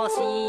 것이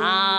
啊。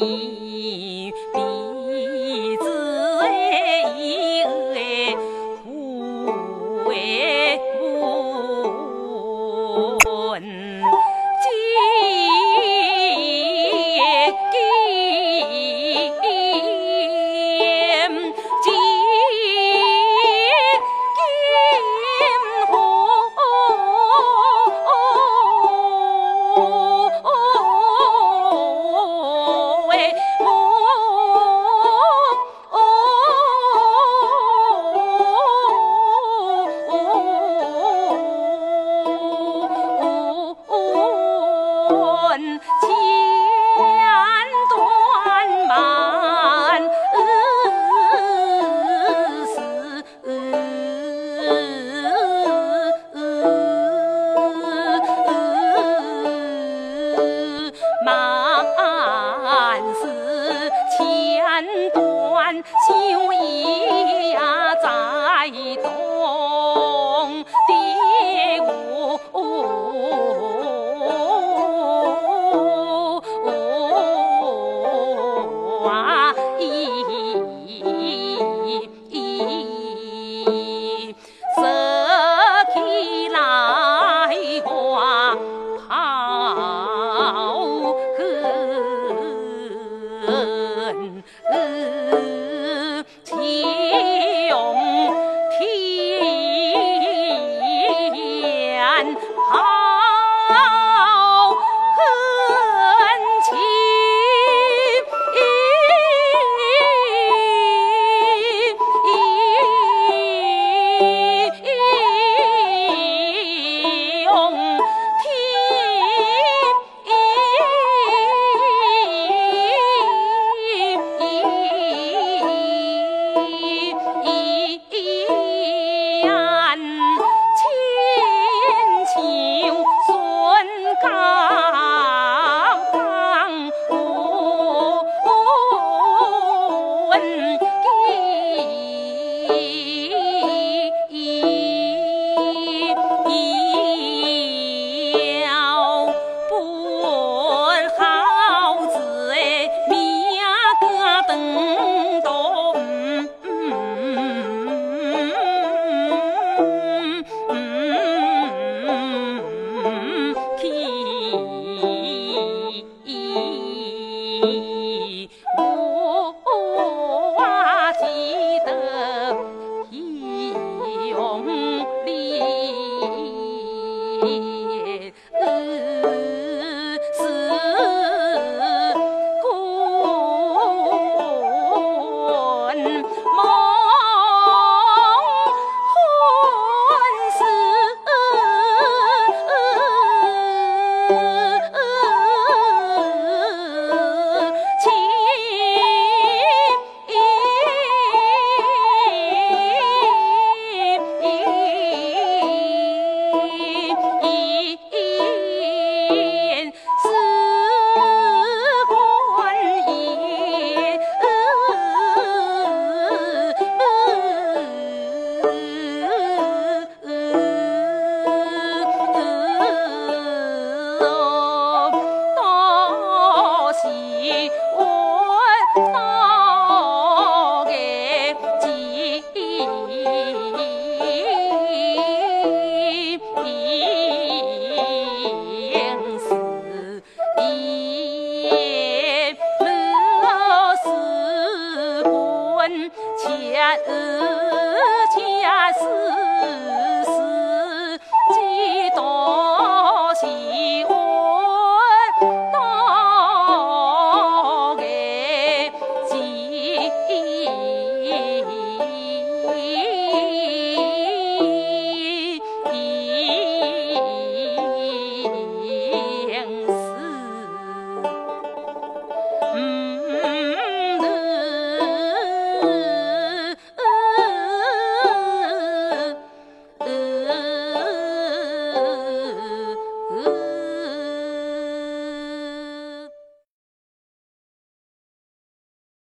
me.